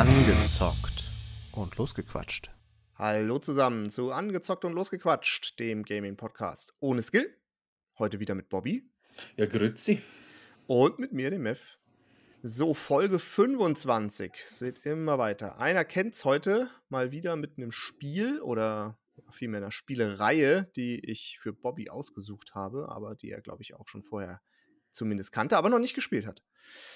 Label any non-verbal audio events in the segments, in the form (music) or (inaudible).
Angezockt und losgequatscht. Hallo zusammen zu Angezockt und Losgequatscht, dem Gaming-Podcast ohne Skill. Heute wieder mit Bobby. Ja, grüezi. Und mit mir, dem Mev. So, Folge 25. Es wird immer weiter. Einer kennt es heute mal wieder mit einem Spiel oder vielmehr einer Spielereihe, die ich für Bobby ausgesucht habe, aber die er, glaube ich, auch schon vorher zumindest kannte, aber noch nicht gespielt hat.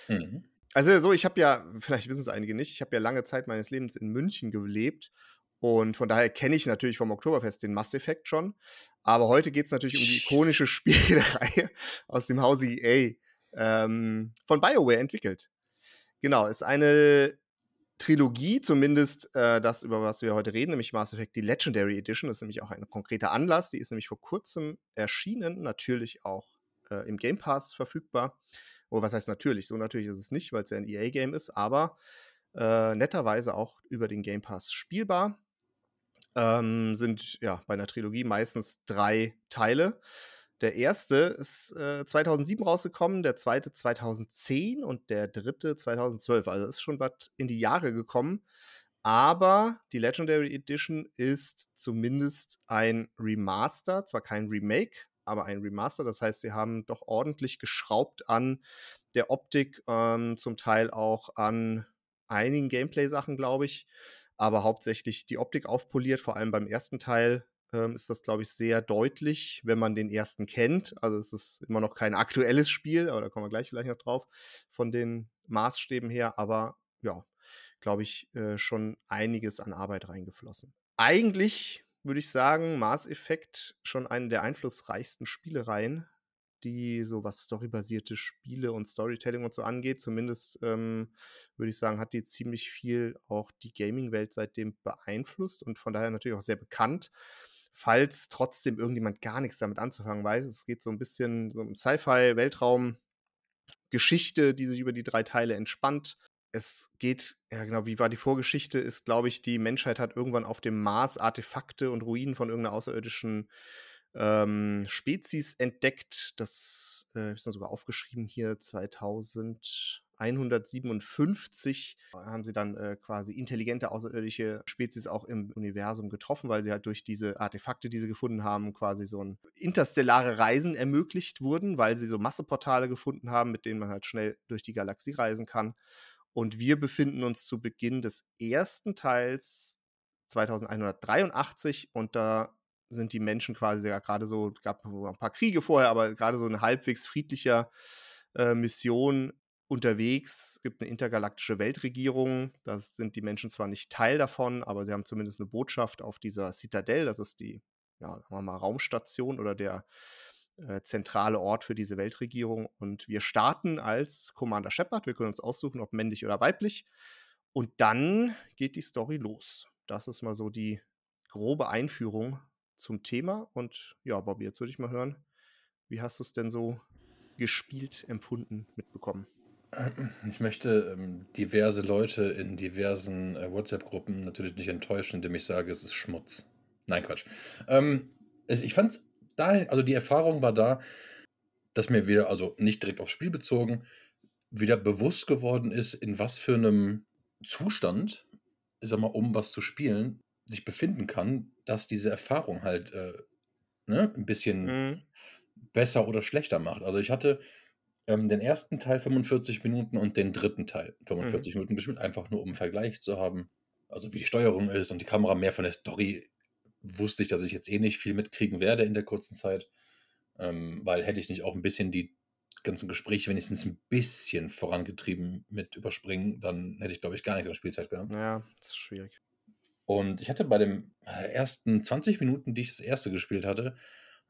Mhm. Also so, ich habe ja, vielleicht wissen es einige nicht, ich habe ja lange Zeit meines Lebens in München gelebt und von daher kenne ich natürlich vom Oktoberfest den Mass Effect schon. Aber heute geht es natürlich um die ikonische (laughs) Spielreihe aus dem Hause EA ähm, von BioWare entwickelt. Genau, ist eine Trilogie, zumindest äh, das, über was wir heute reden, nämlich Mass Effect, die Legendary Edition. Das ist nämlich auch ein konkreter Anlass. Die ist nämlich vor kurzem erschienen, natürlich auch äh, im Game Pass verfügbar. Oder was heißt natürlich? So natürlich ist es nicht, weil es ja ein EA-Game ist, aber äh, netterweise auch über den Game Pass spielbar. Ähm, sind ja bei einer Trilogie meistens drei Teile. Der erste ist äh, 2007 rausgekommen, der zweite 2010 und der dritte 2012. Also ist schon was in die Jahre gekommen. Aber die Legendary Edition ist zumindest ein Remaster, zwar kein Remake, aber ein Remaster. Das heißt, sie haben doch ordentlich geschraubt an der Optik, ähm, zum Teil auch an einigen Gameplay-Sachen, glaube ich. Aber hauptsächlich die Optik aufpoliert, vor allem beim ersten Teil ähm, ist das, glaube ich, sehr deutlich, wenn man den ersten kennt. Also es ist immer noch kein aktuelles Spiel, aber da kommen wir gleich vielleicht noch drauf, von den Maßstäben her. Aber ja, glaube ich, äh, schon einiges an Arbeit reingeflossen. Eigentlich würde ich sagen, Mass Effect schon eine der einflussreichsten Spielereien, die so was storybasierte Spiele und Storytelling und so angeht. Zumindest ähm, würde ich sagen, hat die ziemlich viel auch die Gaming-Welt seitdem beeinflusst und von daher natürlich auch sehr bekannt. Falls trotzdem irgendjemand gar nichts damit anzufangen weiß, es geht so ein bisschen so um Sci-Fi, Weltraum, Geschichte, die sich über die drei Teile entspannt es geht, ja genau, wie war die Vorgeschichte, ist, glaube ich, die Menschheit hat irgendwann auf dem Mars Artefakte und Ruinen von irgendeiner außerirdischen ähm, Spezies entdeckt. Das äh, ist sogar aufgeschrieben hier 2157 haben sie dann äh, quasi intelligente außerirdische Spezies auch im Universum getroffen, weil sie halt durch diese Artefakte, die sie gefunden haben, quasi so ein interstellare Reisen ermöglicht wurden, weil sie so Masseportale gefunden haben, mit denen man halt schnell durch die Galaxie reisen kann. Und wir befinden uns zu Beginn des ersten Teils 2183 und da sind die Menschen quasi ja gerade so, gab ein paar Kriege vorher, aber gerade so eine halbwegs friedlicher äh, Mission unterwegs. Es gibt eine intergalaktische Weltregierung. Da sind die Menschen zwar nicht Teil davon, aber sie haben zumindest eine Botschaft auf dieser Citadel. Das ist die, ja, sagen wir mal, Raumstation oder der äh, zentrale Ort für diese Weltregierung. Und wir starten als Commander Shepard. Wir können uns aussuchen, ob männlich oder weiblich. Und dann geht die Story los. Das ist mal so die grobe Einführung zum Thema. Und ja, Bobby, jetzt würde ich mal hören, wie hast du es denn so gespielt, empfunden, mitbekommen? (clears throat) Ich möchte ähm, diverse Leute in diversen äh, WhatsApp-Gruppen natürlich nicht enttäuschen, indem ich sage, es ist Schmutz. Nein, Quatsch. Ähm, ich fand es da, also die Erfahrung war da, dass mir wieder, also nicht direkt aufs Spiel bezogen, wieder bewusst geworden ist, in was für einem Zustand, ich sag mal, um was zu spielen, sich befinden kann, dass diese Erfahrung halt äh, ne, ein bisschen mhm. besser oder schlechter macht. Also ich hatte ähm, den ersten Teil 45 Minuten und den dritten Teil 45 mhm. Minuten gespielt, einfach nur um einen Vergleich zu haben. Also wie die Steuerung ist und die Kamera mehr von der Story wusste ich, dass ich jetzt eh nicht viel mitkriegen werde in der kurzen Zeit. Ähm, weil hätte ich nicht auch ein bisschen die ganzen Gespräche wenigstens ein bisschen vorangetrieben mit überspringen, dann hätte ich, glaube ich, gar nicht so Spielzeit gehabt. Ja, das ist schwierig. Und ich hatte bei den äh, ersten 20 Minuten, die ich das erste gespielt hatte,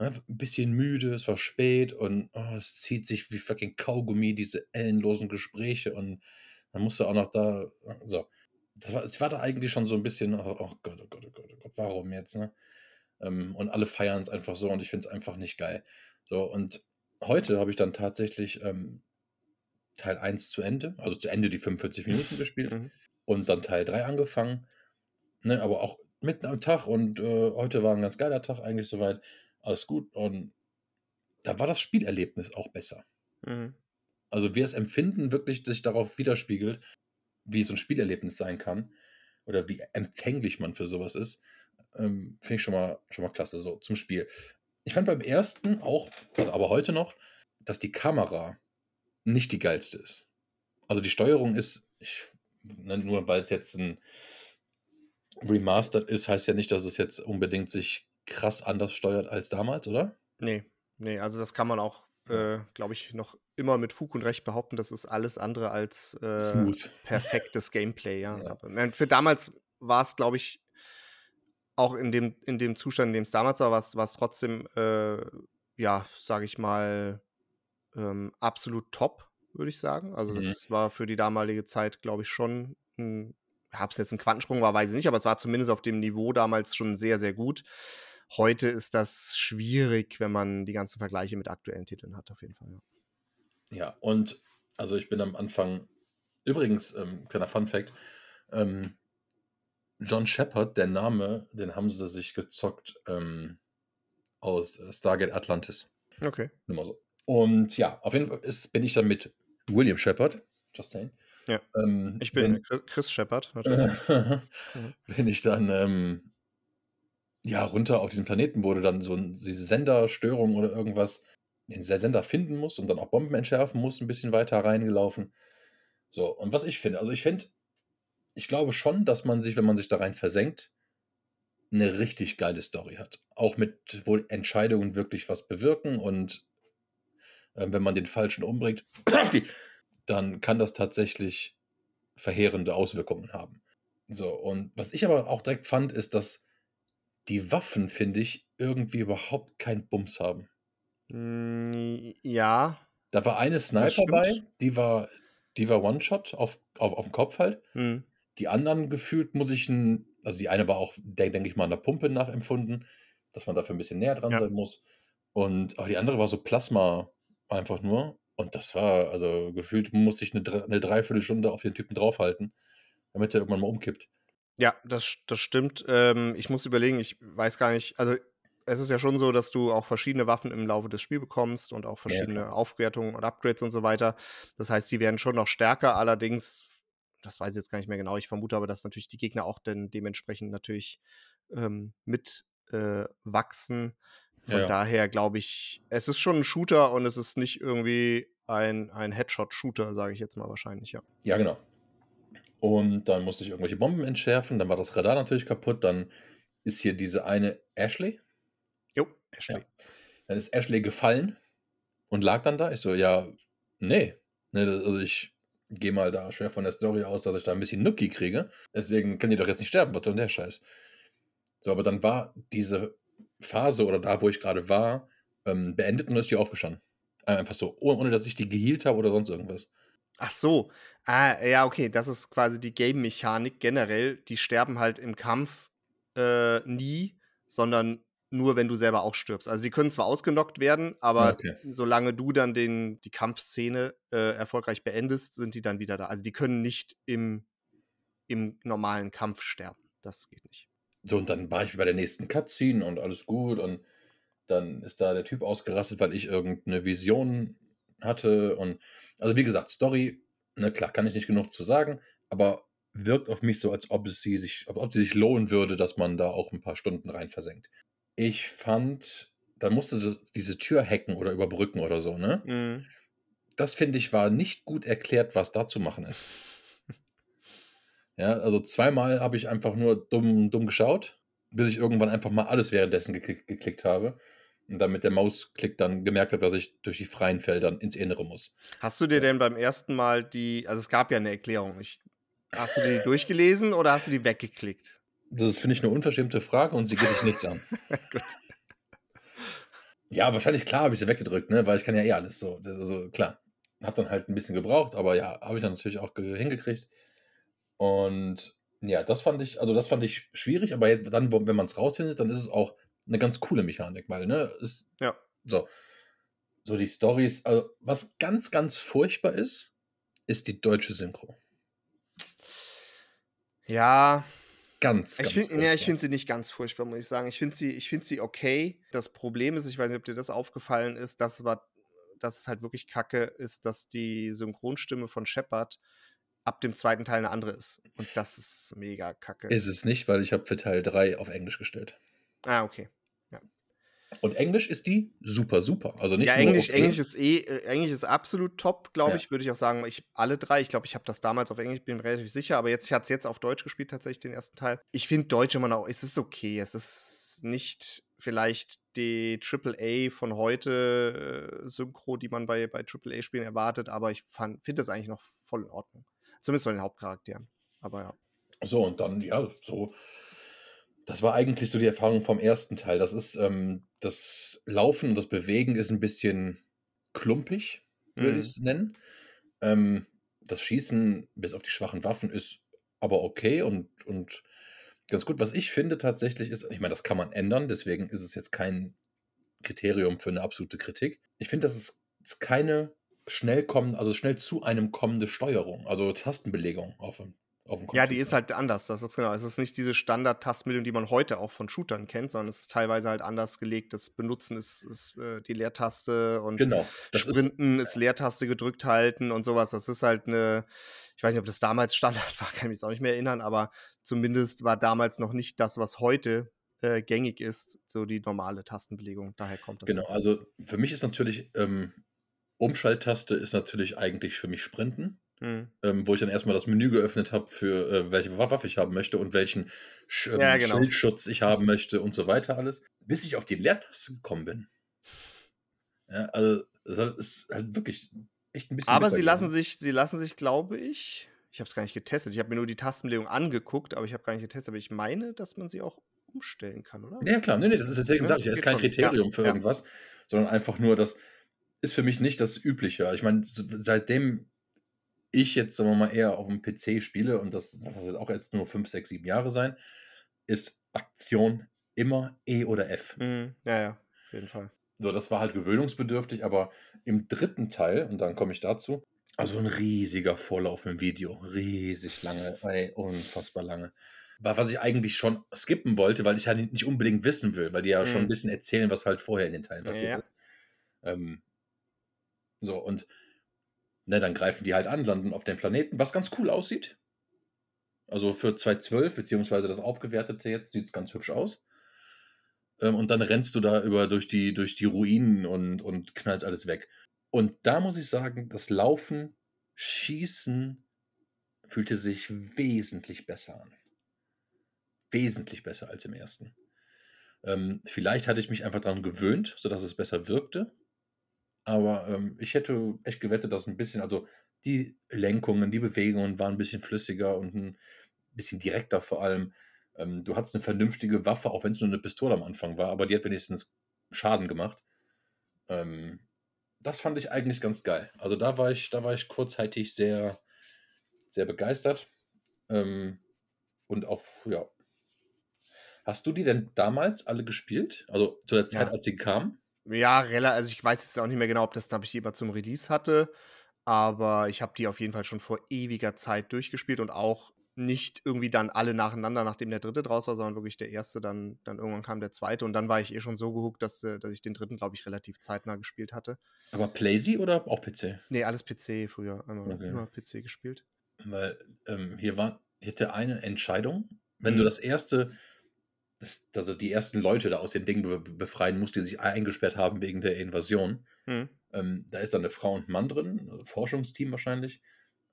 ne, ein bisschen müde, es war spät und oh, es zieht sich wie fucking Kaugummi, diese ellenlosen Gespräche und dann musst du auch noch da, so war, ich war da eigentlich schon so ein bisschen, oh, oh Gott, oh Gott, oh Gott, oh Gott, warum jetzt, ne? Ähm, und alle feiern es einfach so und ich finde es einfach nicht geil. So, und heute habe ich dann tatsächlich ähm, Teil 1 zu Ende, also zu Ende die 45 Minuten gespielt mhm. und dann Teil 3 angefangen. Ne, aber auch mitten am Tag und äh, heute war ein ganz geiler Tag eigentlich soweit. Alles gut und da war das Spielerlebnis auch besser. Mhm. Also wie das Empfinden wirklich sich darauf widerspiegelt, wie so ein Spielerlebnis sein kann oder wie empfänglich man für sowas ist, ähm, finde ich schon mal, schon mal klasse. So, zum Spiel. Ich fand beim ersten auch, also aber heute noch, dass die Kamera nicht die geilste ist. Also die Steuerung ist, ich, ne, nur weil es jetzt ein Remastered ist, heißt ja nicht, dass es jetzt unbedingt sich krass anders steuert als damals, oder? Nee, nee, also das kann man auch, äh, glaube ich, noch immer mit Fug und Recht behaupten, das ist alles andere als äh, perfektes Gameplay, ja. (laughs) Ja. Für damals war es, glaube ich, auch in dem, in dem Zustand, in dem es damals war, war es trotzdem, äh, ja, sage ich mal, ähm, absolut top, würde ich sagen. Also Mhm. das war für die damalige Zeit, glaube ich, schon ein, ob es jetzt ein Quantensprung war, weiß ich nicht, aber es war zumindest auf dem Niveau damals schon sehr, sehr gut. Heute ist das schwierig, wenn man die ganzen Vergleiche mit aktuellen Titeln hat, auf jeden Fall. Ja. Ja, und also ich bin am Anfang, übrigens, ähm, kleiner Fun Fact, ähm, John Shepard, der Name, den haben sie sich gezockt ähm, aus äh, Stargate Atlantis. Okay. Nur mal so. Und ja, auf jeden Fall ist, bin ich dann mit William Shepard, just saying. Ja. Ähm, Ich bin Chris- Chris Shepard, natürlich. (laughs) bin ich dann ähm, ja runter auf diesen Planeten, du dann so diese Senderstörung oder irgendwas den Sender finden musst und dann auch Bomben entschärfen musst, ein bisschen weiter reingelaufen. So, und was ich finde, also ich finde, ich glaube schon, dass man sich, wenn man sich da rein versenkt, eine richtig geile Story hat. Auch mit, wo Entscheidungen wirklich was bewirken und äh, wenn man den Falschen umbringt, (clears throat) dann kann das tatsächlich verheerende Auswirkungen haben. So, und was ich aber auch direkt fand, ist, dass die Waffen, finde ich, irgendwie überhaupt keinen Bums haben. Mm, Ja. Da war eine Sniper bei, die war, die war One-Shot auf, auf, auf den Kopf halt. Hm. Die anderen gefühlt muss ich ein, also die eine war auch, denke denk ich mal, an der Pumpe nachempfunden, dass man dafür ein bisschen näher dran Ja. sein muss. Und aber die andere war so Plasma einfach nur. Und das war, also gefühlt musste ich eine, eine Dreiviertelstunde auf den Typen draufhalten, damit er irgendwann mal umkippt. Ja, das, das stimmt. Ähm, ich muss überlegen, ich weiß gar nicht. Also, es ist ja schon so, dass du auch verschiedene Waffen im Laufe des Spiels bekommst und auch verschiedene klar. Aufwertungen und Upgrades und so weiter. Das heißt, die werden schon noch stärker. Allerdings, das weiß ich jetzt gar nicht mehr genau. Ich vermute aber, dass natürlich die Gegner auch dann dementsprechend natürlich ähm, mit äh, wachsen. Von Ja, ja. daher glaube ich, es ist schon ein Shooter und es ist nicht irgendwie ein, ein Headshot-Shooter, sage ich jetzt mal wahrscheinlich, ja. Ja, genau. Und dann musste ich irgendwelche Bomben entschärfen, dann war das Radar natürlich kaputt, dann ist hier diese eine Ashley, Ashley. Ja. dann ist Ashley gefallen und lag dann da. Ich so, ja, nee. nee also ich gehe mal da schwer von der Story aus, dass ich da ein bisschen Nuki kriege. Deswegen kann die doch jetzt nicht sterben, was soll denn der Scheiß? So, aber dann war diese Phase oder da, wo ich gerade war, ähm, beendet und dann ist die aufgestanden. Einfach so, ohne, ohne dass ich die geheilt habe oder sonst irgendwas. Ach so. Ah, ja, okay. Das ist quasi die Game-Mechanik generell. Die sterben halt im Kampf äh, nie, sondern nur, wenn du selber auch stirbst. Also sie können zwar ausgenockt werden, aber okay. solange du dann den, die Kampfszene äh, erfolgreich beendest, sind die dann wieder da. Also die können nicht im, im normalen Kampf sterben. Das geht nicht. So, und dann war ich bei der nächsten Cutscene und alles gut. Und dann ist da der Typ ausgerastet, weil ich irgendeine Vision hatte. Und also, wie gesagt, Story, ne, klar, kann ich nicht genug zu sagen, aber wirkt auf mich so, als ob es sie sich, ob, ob sie sich lohnen würde, dass man da auch ein paar Stunden rein versenkt. Ich fand, da musste so diese Tür hacken oder überbrücken oder so, ne? Mhm. Das finde ich war nicht gut erklärt, was da zu machen ist. (laughs) Ja, also zweimal habe ich einfach nur dumm, dumm geschaut, bis ich irgendwann einfach mal alles währenddessen geklickt, geklickt habe und dann mit der Mausklick dann gemerkt habe, dass ich durch die freien Felder ins Innere muss. Hast du dir denn beim ersten Mal die, also es gab ja eine Erklärung. Ich, hast du die durchgelesen oder hast du die weggeklickt? Das finde ich, eine unverschämte Frage und sie geht dich nichts an. (laughs) Gut. Ja, wahrscheinlich klar habe ich sie weggedrückt, ne? weil ich kann ja eh alles so. Das, also klar, hat dann halt ein bisschen gebraucht, aber ja, habe ich dann natürlich auch ge- hingekriegt. Und ja, das fand ich, also das fand ich schwierig, aber jetzt dann, wenn man es rausfindet, dann ist es auch eine ganz coole Mechanik, weil, ne, ist Ja. so, so die Stories, also was ganz, ganz furchtbar ist, ist die deutsche Synchro. Ja, Ganz, Ich ganz finde ja, ich furchtbar. finde sie nicht ganz furchtbar, muss ich sagen. Ich finde sie, ich finde sie okay. Das Problem ist, ich weiß nicht, ob dir das aufgefallen ist, das war, dass es halt wirklich kacke ist, dass die Synchronstimme von Shepard ab dem zweiten Teil eine andere ist. Und das ist mega kacke. Ist es nicht, weil ich habe für Teil 3 auf Englisch gestellt. ah, okay. Und Englisch ist die super, super. Also nicht Ja, Englisch, okay. Englisch ist eh, äh, Englisch ist absolut top, glaube Ja. ich, würde ich auch sagen. Ich alle drei, ich glaube, ich habe das damals auf Englisch, bin mir relativ sicher, aber jetzt, ich hatte es jetzt auf Deutsch gespielt, tatsächlich den ersten Teil. Ich finde Deutsch immer noch, es ist okay. Es ist nicht vielleicht die AAA von heute äh, Synchro, die man bei, bei AAA-Spielen erwartet, aber ich finde das eigentlich noch voll in Ordnung. Zumindest bei den Hauptcharakteren. Aber ja. So, und dann, ja, so. Das war eigentlich so die Erfahrung vom ersten Teil. Das ist, ähm, das Laufen und das Bewegen ist ein bisschen klumpig, würde Mhm. ich es nennen. Ähm, das Schießen bis auf die schwachen Waffen ist aber okay und, und ganz gut. Was ich finde tatsächlich ist, ich meine, das kann man ändern, deswegen ist es jetzt kein Kriterium für eine absolute Kritik. Ich finde, das ist, ist keine schnell kommende, also schnell zu einem kommende Steuerung, also Tastenbelegung auf dem Ja, die ist halt anders. Das ist genau. Es ist nicht diese Standard-Tastenbildung, die man heute auch von Shootern kennt, sondern es ist teilweise halt anders gelegt. Das Benutzen ist, ist äh, die Leertaste und Genau, das ist, Sprinten ist Leertaste gedrückt halten und sowas. Das ist halt eine, ich weiß nicht, ob das damals (laughs) Standard war, kann mich jetzt auch nicht mehr erinnern, aber zumindest war damals noch nicht das, was heute äh, gängig ist, so die normale Tastenbelegung. Daher kommt das. genau, also für mich ist natürlich, ähm, Umschalttaste ist natürlich eigentlich für mich Sprinten, Hm. ähm, wo ich dann erstmal das Menü geöffnet habe für äh, welche Wa- Waffe ich haben möchte und welchen Sch ähm, Ja, genau. Schildschutz ich haben möchte und so weiter alles, bis ich auf die Leertaste gekommen bin. Ja, also das ist halt wirklich echt ein bisschen Aber sie lassen sich, sie lassen sich, glaube ich, ich habe es gar nicht getestet. Ich habe mir nur die Tastenbelegung angeguckt, aber ich habe gar nicht getestet. Aber ich meine, dass man sie auch umstellen kann, oder? Ja, klar, nee, nee, das ist deswegen Ja, ich, das ist kein schon. Ja, Kriterium für ja. irgendwas, sondern einfach nur, das ist für mich nicht das Übliche. Ich meine, seitdem ich jetzt, sagen wir mal, eher auf dem PC spiele, und das, das wird auch jetzt nur 5, 6, 7 Jahre sein, ist Aktion immer E oder F. Mhm. Ja, ja, auf jeden Fall. So, das war halt gewöhnungsbedürftig, aber im dritten Teil, und dann komme ich dazu, also ein riesiger Vorlauf im Video, riesig lange, ey, unfassbar lange. Was ich eigentlich schon skippen wollte, weil ich ja nicht unbedingt wissen will, weil die ja schon ein Mhm. bisschen erzählen, was halt vorher in den Teilen passiert Ja. ist. Ähm, so, und ne, dann greifen die halt an, landen auf dem Planeten, was ganz cool aussieht. Also für 2012, beziehungsweise das aufgewertete jetzt, sieht es ganz hübsch aus. Ähm, und dann rennst du da über durch die, durch die Ruinen und, und knallst alles weg. Und da muss ich sagen, das Laufen, Schießen fühlte sich wesentlich besser an. Wesentlich besser als im ersten. Ähm, vielleicht hatte ich mich einfach daran gewöhnt, sodass es besser wirkte. Aber ähm, ich hätte echt gewettet, dass ein bisschen, also die Lenkungen, die Bewegungen waren ein bisschen flüssiger und ein bisschen direkter vor allem. Ähm, du hattest eine vernünftige Waffe, auch wenn es nur eine Pistole am Anfang war, aber die hat wenigstens Schaden gemacht. Ähm, das fand ich eigentlich ganz geil. Also da war ich, da war ich kurzzeitig sehr, sehr begeistert. Ähm, und auf, ja. Hast du die denn damals alle gespielt? Also zu der Zeit, Ja. als sie kamen? Ja, also ich weiß jetzt auch nicht mehr genau, ob das, ob ich die immer zum Release hatte, aber ich habe die auf jeden Fall schon vor ewiger Zeit durchgespielt und auch nicht irgendwie dann alle nacheinander, nachdem der dritte draus war, sondern wirklich der erste, dann, dann irgendwann kam der zweite und dann war ich eh schon so gehuckt, dass, äh, dass ich den dritten, glaube ich, relativ zeitnah gespielt hatte. Aber Playsee oder auch PC? Nee, alles PC früher, einmal Okay. immer PC gespielt. Weil ähm, hier war, hätte eine Entscheidung. Wenn du Mhm. das erste, das, also die ersten Leute da aus den Dingen be befreien musst, die sich eingesperrt haben wegen der Invasion, Hm. ähm, da ist dann eine Frau und ein Mann drin, also Forschungsteam wahrscheinlich.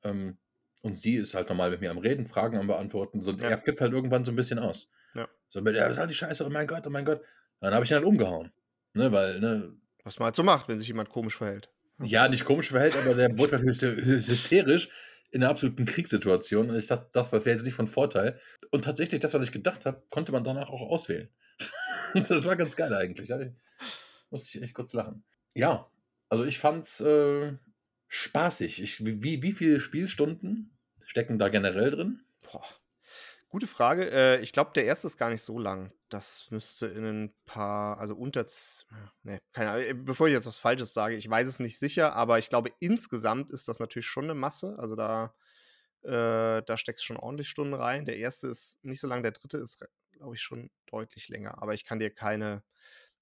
Ähm, und sie ist halt normal mit mir am Reden, Fragen am Beantworten. So, Ja. er flippt halt irgendwann so ein bisschen aus. Ja. So, mit, ja, das ist halt die Scheiße, oh mein Gott, oh mein Gott. Dann habe ich ihn halt umgehauen. Ne, weil, ne, Was man halt so macht, wenn sich jemand komisch verhält. ja, nicht komisch verhält, aber der wurde halt hyster- hysterisch in einer absoluten Kriegssituation. Ich dachte, das, das wäre jetzt nicht von Vorteil. Und tatsächlich, das, was ich gedacht habe, konnte man danach auch auswählen. (laughs) das war ganz geil eigentlich. Da musste ich echt kurz lachen. Ja, also ich fand's äh, spaßig. Ich, wie, wie viele Spielstunden stecken da generell drin? Boah. Gute Frage. Äh, ich glaube, der erste ist gar nicht so lang. Das müsste in ein paar, also unter, z- ne, keine Ahnung. Äh, Bevor ich jetzt was Falsches sage, ich weiß es nicht sicher, aber ich glaube, insgesamt ist das natürlich schon eine Masse. Also da, äh, da steckst schon ordentlich Stunden rein. Der erste ist nicht so lang, der dritte ist, glaube ich, schon deutlich länger. Aber ich kann dir keine,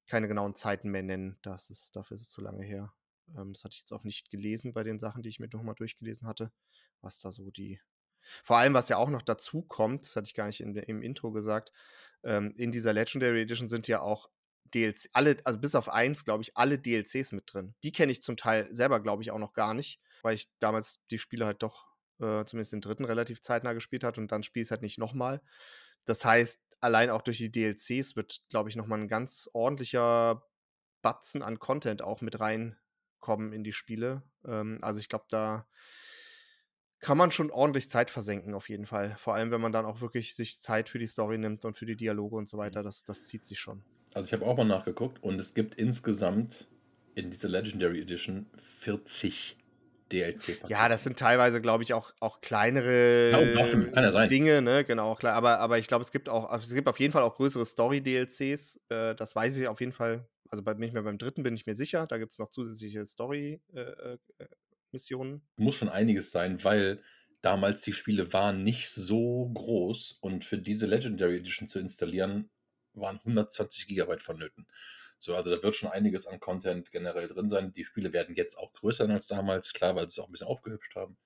keine genauen Zeiten mehr nennen. Das ist, dafür ist es zu lange her. Ähm, das hatte ich jetzt auch nicht gelesen bei den Sachen, die ich mir nochmal durchgelesen hatte, was da so die. Vor allem, was ja auch noch dazu kommt, das hatte ich gar nicht in, im Intro gesagt, ähm, in dieser Legendary Edition sind ja auch DLC, alle, also bis auf eins, glaube ich, alle DLCs mit drin. Die kenne ich zum Teil selber, glaube ich, auch noch gar nicht, weil ich damals die Spiele halt doch, äh, zumindest den dritten, relativ zeitnah gespielt hat und dann spiele ich es halt nicht nochmal. Das heißt, allein auch durch die DLCs wird, glaube ich, nochmal ein ganz ordentlicher Batzen an Content auch mit reinkommen in die Spiele. Ähm, also ich glaube, da kann man schon ordentlich Zeit versenken, auf jeden Fall. Vor allem, wenn man dann auch wirklich sich Zeit für die Story nimmt und für die Dialoge und so mhm. weiter. Das, das zieht sich schon. Also ich habe auch mal nachgeguckt und es gibt insgesamt in dieser Legendary Edition 40 DLC-Pakete. Ja, das sind teilweise, glaube ich, auch, auch kleinere ja. Dinge, ne? Genau, klar. Aber, aber ich glaube, es gibt auch, es gibt auf jeden Fall auch größere Story-DLCs. Äh, das weiß ich auf jeden Fall. Also bei, nicht mehr beim dritten bin ich mir sicher. Da gibt es noch zusätzliche Story-Missionen. Äh, äh, Muss schon einiges sein, weil damals die Spiele waren nicht so groß und für diese Legendary Edition zu installieren, waren 120 Gigabyte vonnöten. So, also da wird schon einiges an Content generell drin sein. Die Spiele werden jetzt auch größer als damals, klar, weil sie es auch ein bisschen aufgehübscht haben.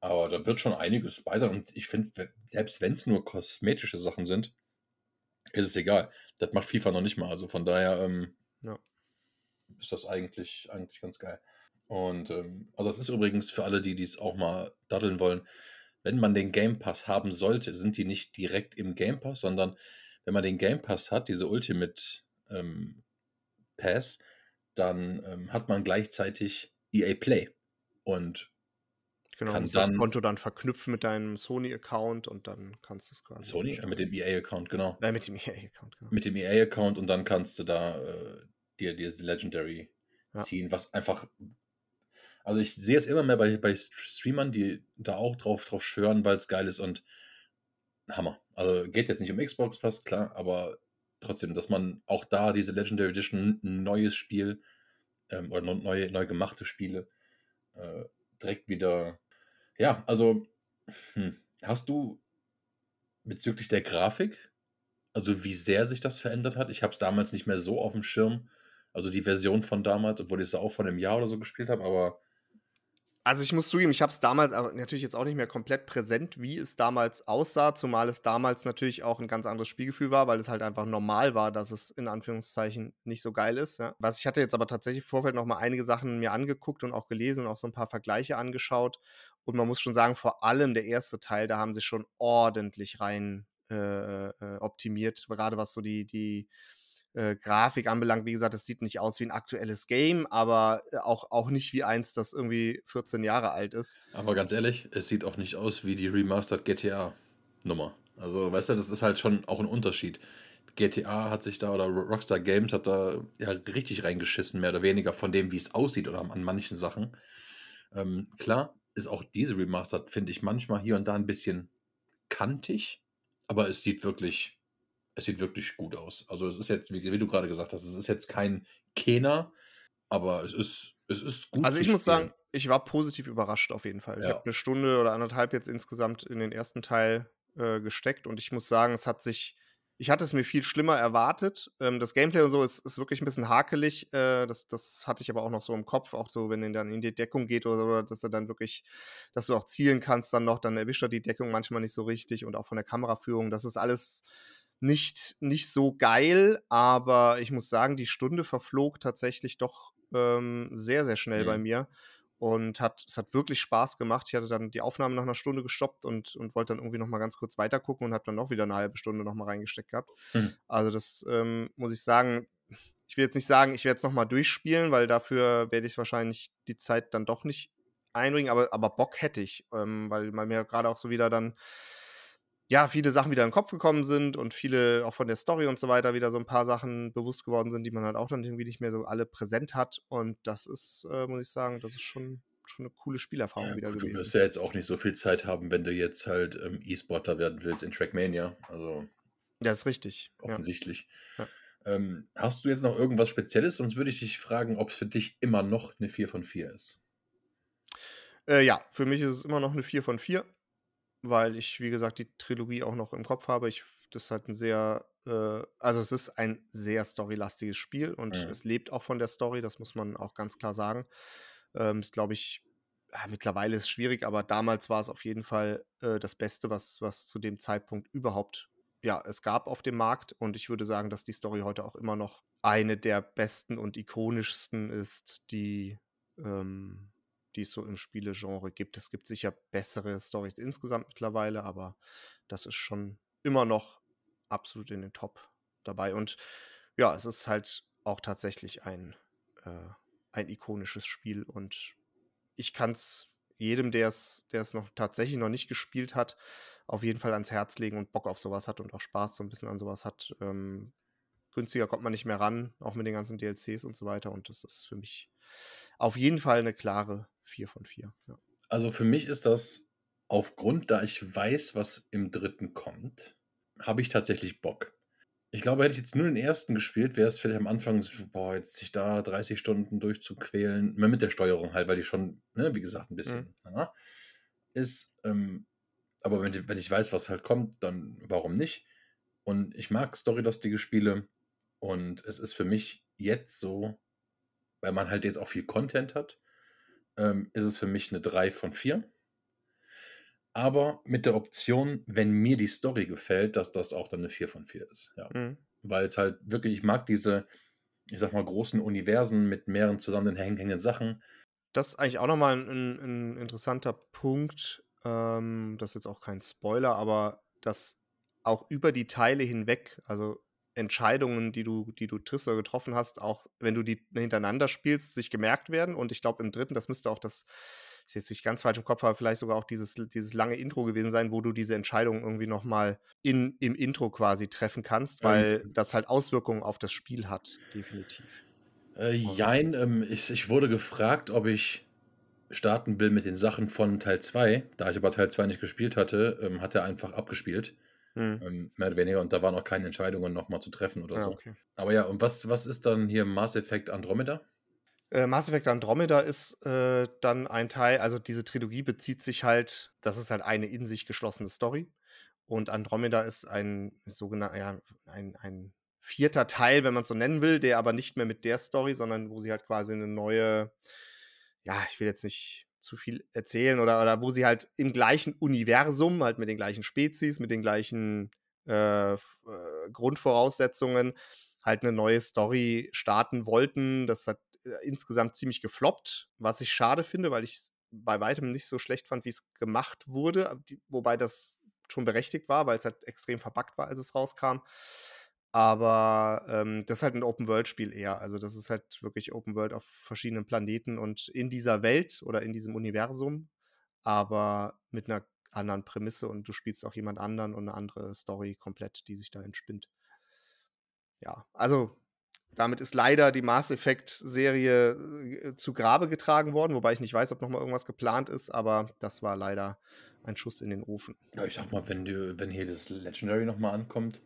Aber da wird schon einiges bei sein. Und ich finde, selbst wenn es nur kosmetische Sachen sind, ist es egal. Das macht FIFA noch nicht mal. Also von daher ähm, ja. ist das eigentlich, eigentlich ganz geil. Und ähm, also das ist übrigens für alle, die dies auch mal daddeln wollen, wenn man den Game Pass haben sollte, sind die nicht direkt im Game Pass, sondern wenn man den Game Pass hat, diese Ultimate ähm, Pass, dann ähm, hat man gleichzeitig EA Play und Genau, kann dann, das Konto dann verknüpfen mit deinem Sony-Account und dann kannst du es quasi. Sony? Äh, mit dem EA-Account, genau. Nein, mit dem (laughs) EA-Account, genau. Mit dem EA-Account und dann kannst du da äh, dir, dir Legendary ja. ziehen, was einfach. Also ich sehe es immer mehr bei, bei Streamern, die da auch drauf, drauf schwören, weil es geil ist und Hammer. Also geht jetzt nicht um Xbox Pass, klar, aber trotzdem, dass man auch da diese Legendary Edition ein neues Spiel ähm, oder neu, neu gemachte Spiele äh, direkt wieder. Ja, also hm, hast du bezüglich der Grafik, also wie sehr sich das verändert hat? Ich habe es damals nicht mehr so auf dem Schirm. Also die Version von damals, obwohl ich es auch von einem Jahr oder so gespielt habe, aber also ich muss zugeben, ich habe es damals natürlich jetzt auch nicht mehr komplett präsent, wie es damals aussah, zumal es damals natürlich auch ein ganz anderes Spielgefühl war, weil es halt einfach normal war, dass es in Anführungszeichen nicht so geil ist. Ja. Was ich hatte jetzt aber tatsächlich im Vorfeld noch mal einige Sachen mir angeguckt und auch gelesen und auch so ein paar Vergleiche angeschaut. Und man muss schon sagen, vor allem der erste Teil, da haben sie schon ordentlich rein äh, äh optimiert, gerade was so die, die äh, Grafik anbelangt, wie gesagt, es sieht nicht aus wie ein aktuelles Game, aber äh, auch, auch nicht wie eins, das irgendwie 14 Jahre alt ist. Aber ganz ehrlich, es sieht auch nicht aus wie die Remastered GTA-Nummer. Also, weißt du, das ist halt schon auch ein Unterschied. GTA hat sich da oder Rockstar Games hat da ja richtig reingeschissen, mehr oder weniger von dem, wie es aussieht oder an manchen Sachen. Ähm, klar, ist auch diese Remastered, finde ich, manchmal hier und da ein bisschen kantig, aber es sieht wirklich es sieht wirklich gut aus. Also es ist jetzt, wie, wie du gerade gesagt hast, es ist jetzt kein Kenner, aber es ist, es ist gut. Also ich muss spielen. sagen, ich war positiv überrascht auf jeden Fall. Ja. Ich habe eine Stunde oder anderthalb jetzt insgesamt in den ersten Teil äh, gesteckt und ich muss sagen, es hat sich, ich hatte es mir viel schlimmer erwartet. Ähm, das Gameplay und so ist, ist wirklich ein bisschen hakelig. Äh, das, das hatte ich aber auch noch so im Kopf, auch so, wenn er dann in die Deckung geht oder, oder dass er dann wirklich, dass du auch zielen kannst, dann noch, dann erwischt er die Deckung manchmal nicht so richtig und auch von der Kameraführung. Das ist alles nicht, nicht so geil, aber ich muss sagen, die Stunde verflog tatsächlich doch ähm, sehr, sehr schnell mhm. bei mir. Und hat, es hat wirklich Spaß gemacht. Ich hatte dann die Aufnahme nach einer Stunde gestoppt und, und wollte dann irgendwie noch mal ganz kurz weitergucken und habe dann noch wieder eine halbe Stunde noch mal reingesteckt gehabt. Mhm. Also das ähm, muss ich sagen, ich will jetzt nicht sagen, ich werde es noch mal durchspielen, weil dafür werde ich wahrscheinlich die Zeit dann doch nicht einbringen, aber, aber Bock hätte ich, ähm, weil man mir gerade auch so wieder dann ja, viele Sachen wieder in den Kopf gekommen sind und viele auch von der Story und so weiter wieder so ein paar Sachen bewusst geworden sind, die man halt auch dann irgendwie nicht mehr so alle präsent hat. Und das ist, äh, muss ich sagen, das ist schon, schon eine coole Spielerfahrung ja, wieder gut, gewesen. Du wirst ja jetzt auch nicht so viel Zeit haben, wenn du jetzt halt ähm, E-Sporter werden willst in Trackmania. Also. Das ist richtig. Offensichtlich. Ja. Ähm, hast du jetzt noch irgendwas Spezielles? Sonst würde ich dich fragen, ob es für dich immer noch eine 4 von 4 ist. Äh, ja, für mich ist es immer noch eine 4 von 4 weil ich, wie gesagt, die Trilogie auch noch im Kopf habe. Ich, das ist halt ein sehr, äh, also es ist ein sehr storylastiges Spiel und Mhm. es lebt auch von der Story, das muss man auch ganz klar sagen. Ähm, ist, glaube ich, ja, mittlerweile ist es schwierig, aber damals war es auf jeden Fall äh, das Beste, was, was zu dem Zeitpunkt überhaupt ja, es gab auf dem Markt. Und ich würde sagen, dass die Story heute auch immer noch eine der besten und ikonischsten ist, die, ähm, die es so im Spielegenre gibt. Es gibt sicher bessere Stories insgesamt mittlerweile, aber das ist schon immer noch absolut in den Top dabei. Und ja, es ist halt auch tatsächlich ein, äh, ein ikonisches Spiel und ich kann es jedem, der es noch tatsächlich noch nicht gespielt hat, auf jeden Fall ans Herz legen und Bock auf sowas hat und auch Spaß so ein bisschen an sowas hat. Ähm, günstiger kommt man nicht mehr ran, auch mit den ganzen DLCs und so weiter. Und das ist für mich auf jeden Fall eine klare 4 von 4. Ja. Also für mich ist das aufgrund, da ich weiß, was im dritten kommt, habe ich tatsächlich Bock. Ich glaube, hätte ich jetzt nur den ersten gespielt, wäre es vielleicht am Anfang, boah, jetzt sich da 30 Stunden durchzuquälen, immer mit der Steuerung halt, weil die schon, ne, wie gesagt, ein bisschen Mhm. na, ist. Ähm, aber wenn, ich- wenn ich weiß, was halt kommt, dann warum nicht? Und ich mag storylastige Spiele und es ist für mich jetzt so, weil man halt jetzt auch viel Content hat, ähm, ist es für mich eine 3 von 4. Aber mit der Option, wenn mir die Story gefällt, dass das auch dann eine 4 von 4 ist. Ja. Mhm. Weil es halt wirklich, ich mag diese, ich sag mal, großen Universen mit mehreren zusammenhängenden Sachen. Das ist eigentlich auch nochmal ein, ein, interessanter Punkt. Ähm, das ist jetzt auch kein Spoiler, aber dass auch über die Teile hinweg, also Entscheidungen, die du, die du triffst oder getroffen hast, auch wenn du die hintereinander spielst, sich gemerkt werden. Und ich glaube, im dritten, das müsste auch das, ich jetzt nicht ganz falsch im Kopf habe, vielleicht sogar auch dieses, dieses lange Intro gewesen sein, wo du diese Entscheidung irgendwie nochmal in, im Intro quasi treffen kannst, weil Ähm. das halt Auswirkungen auf das Spiel hat, definitiv. Äh, jein, ähm, ich, ich wurde gefragt, ob ich starten will mit den Sachen von Teil 2. Da ich aber Teil 2 nicht gespielt hatte, ähm, hat er einfach abgespielt. Hm. Ähm, mehr oder weniger. Und da waren auch keine Entscheidungen nochmal zu treffen oder Ja, so. okay. Aber ja, und was, was ist dann hier Mass Effect Andromeda? Äh, Mass Effect Andromeda ist äh, dann ein Teil, also diese Trilogie bezieht sich halt, das ist halt eine in sich geschlossene Story. Und Andromeda ist ein sogenannter, ja, ein, ein vierter Teil, wenn man es so nennen will, der aber nicht mehr mit der Story, sondern wo sie halt quasi eine neue, ja, ich will jetzt nicht zu viel erzählen, oder, oder wo sie halt im gleichen Universum, halt mit den gleichen Spezies, mit den gleichen äh, äh, Grundvoraussetzungen, halt eine neue Story starten wollten. Das hat äh, insgesamt ziemlich gefloppt, was ich schade finde, weil ich es bei weitem nicht so schlecht fand, wie es gemacht wurde, wobei das schon berechtigt war, weil es halt extrem verbuggt war, als es rauskam. Aber ähm, das ist halt ein Open-World-Spiel eher. Also das ist halt wirklich Open-World auf verschiedenen Planeten und in dieser Welt oder in diesem Universum, aber mit einer anderen Prämisse und du spielst auch jemand anderen und eine andere Story komplett, die sich da entspinnt. Ja, also damit ist leider die Mass Effect-Serie äh, zu Grabe getragen worden, wobei ich nicht weiß, ob noch mal irgendwas geplant ist, aber das war leider ein Schuss in den Ofen. Ja, ich sag mal, wenn, du, wenn hier das Legendary nochmal ankommt,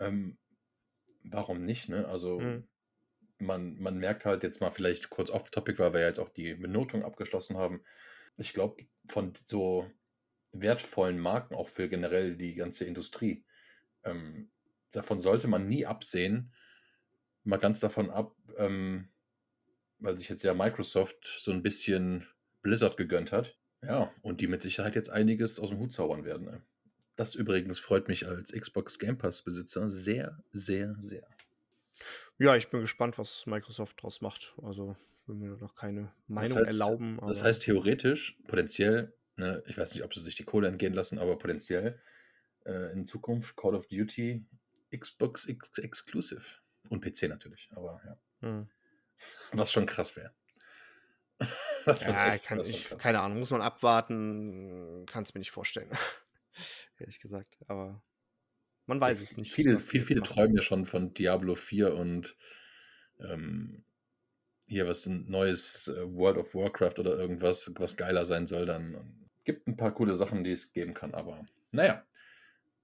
ähm, warum nicht, ne? Also Mhm. man, man merkt halt jetzt mal vielleicht kurz off-topic, weil wir ja jetzt auch die Benotung abgeschlossen haben. Ich glaube, von so wertvollen Marken, auch für generell die ganze Industrie, ähm, davon sollte man nie absehen. Mal ganz davon ab, ähm, weil sich jetzt ja Microsoft so ein bisschen Blizzard gegönnt hat. Ja, und die mit Sicherheit jetzt einiges aus dem Hut zaubern werden. Ne? Das übrigens freut mich als Xbox Game Pass-Besitzer sehr, sehr, sehr. Ja, ich bin gespannt, was Microsoft draus macht. Also will mir noch keine Meinung heißt- erlauben. Das heißt theoretisch, potenziell, ne, ich weiß nicht, ob sie sich die Kohle entgehen lassen, aber potenziell äh, in Zukunft Call of Duty Xbox Ex Exclusive. Und PC natürlich, aber ja. Hm. Was schon krass wäre. (laughs) Ja, kann ich, keine Ahnung, muss man abwarten. Kann es mir nicht vorstellen. Ehrlich gesagt. Aber man weiß es nicht. Viele, viele, viele träumen ja schon von Diablo 4 und ähm, hier was ein neues äh, World of Warcraft oder irgendwas, was geiler sein soll. Dann gibt ein paar coole Sachen, die es geben kann, aber naja.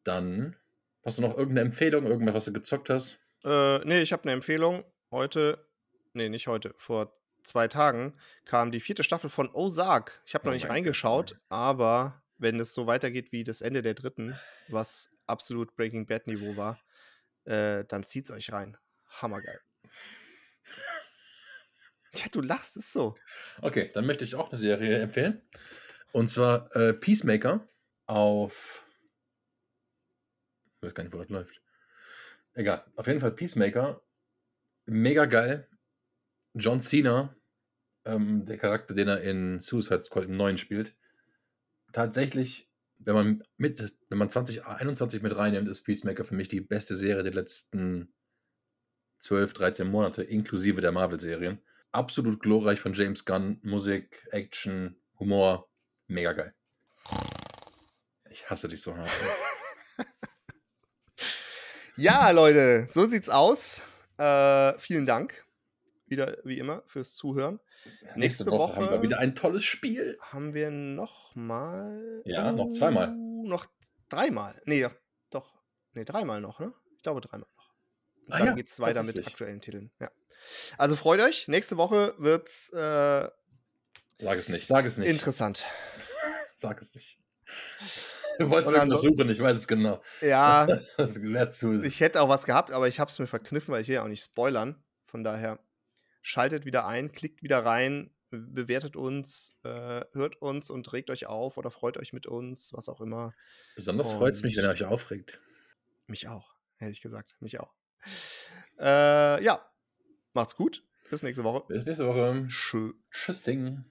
Dann hast du noch irgendeine Empfehlung, irgendwas, was du gezockt hast? Äh, nee, ich habe eine Empfehlung. Heute, nee, nicht heute, vor zwei Tagen kam die vierte Staffel von Ozark. Ich habe noch Oh nicht reingeschaut, Gott. aber wenn es so weitergeht wie das Ende der dritten, was absolut Breaking Bad Niveau war, äh, dann zieht's euch rein. Hammergeil. Ja, du lachst, ist so. Okay, dann möchte ich auch eine Serie empfehlen. Und zwar äh, Peacemaker auf. Ich weiß gar nicht, wo das läuft. Egal. Auf jeden Fall Peacemaker. Mega geil. John Cena, ähm, der Charakter, den er in Suicide Squad im neuen spielt. Tatsächlich, wenn man mit, wenn man 2021 mit reinnimmt, ist Peacemaker für mich die beste Serie der letzten 12, 13 Monate, inklusive der Marvel-Serien. Absolut glorreich von James Gunn. Musik, Action, Humor. Mega geil. Ich hasse dich so hart. (laughs) Ja, Leute, so sieht's aus. Äh, vielen Dank. Wieder wie immer fürs Zuhören. Nächste Woche haben wir wieder ein tolles Spiel. Haben wir noch mal. Ja, noch zweimal. Noch dreimal. Nee, doch, doch. Nee, dreimal noch, ne? Ich glaube dreimal noch. Und Ah dann ja, geht's weiter mit aktuellen Titeln. Ja. Also freut euch. Nächste Woche wird's äh, Sag es nicht, sag es nicht. interessant. (laughs) Sag es nicht. (laughs) Du wolltest irgendwas suchen, ich weiß es genau. Ja, (laughs) Das zu. ich hätte auch was gehabt, aber ich habe es mir verkniffen, weil ich will ja auch nicht spoilern. Von daher schaltet wieder ein, klickt wieder rein, bewertet uns, äh, hört uns und regt euch auf oder freut euch mit uns, was auch immer. Besonders freut es mich, wenn ihr euch aufregt. Mich auch, ehrlich gesagt, mich auch. Äh, ja, macht's gut. Bis nächste Woche. Bis nächste Woche. Tschö. Tschüssing.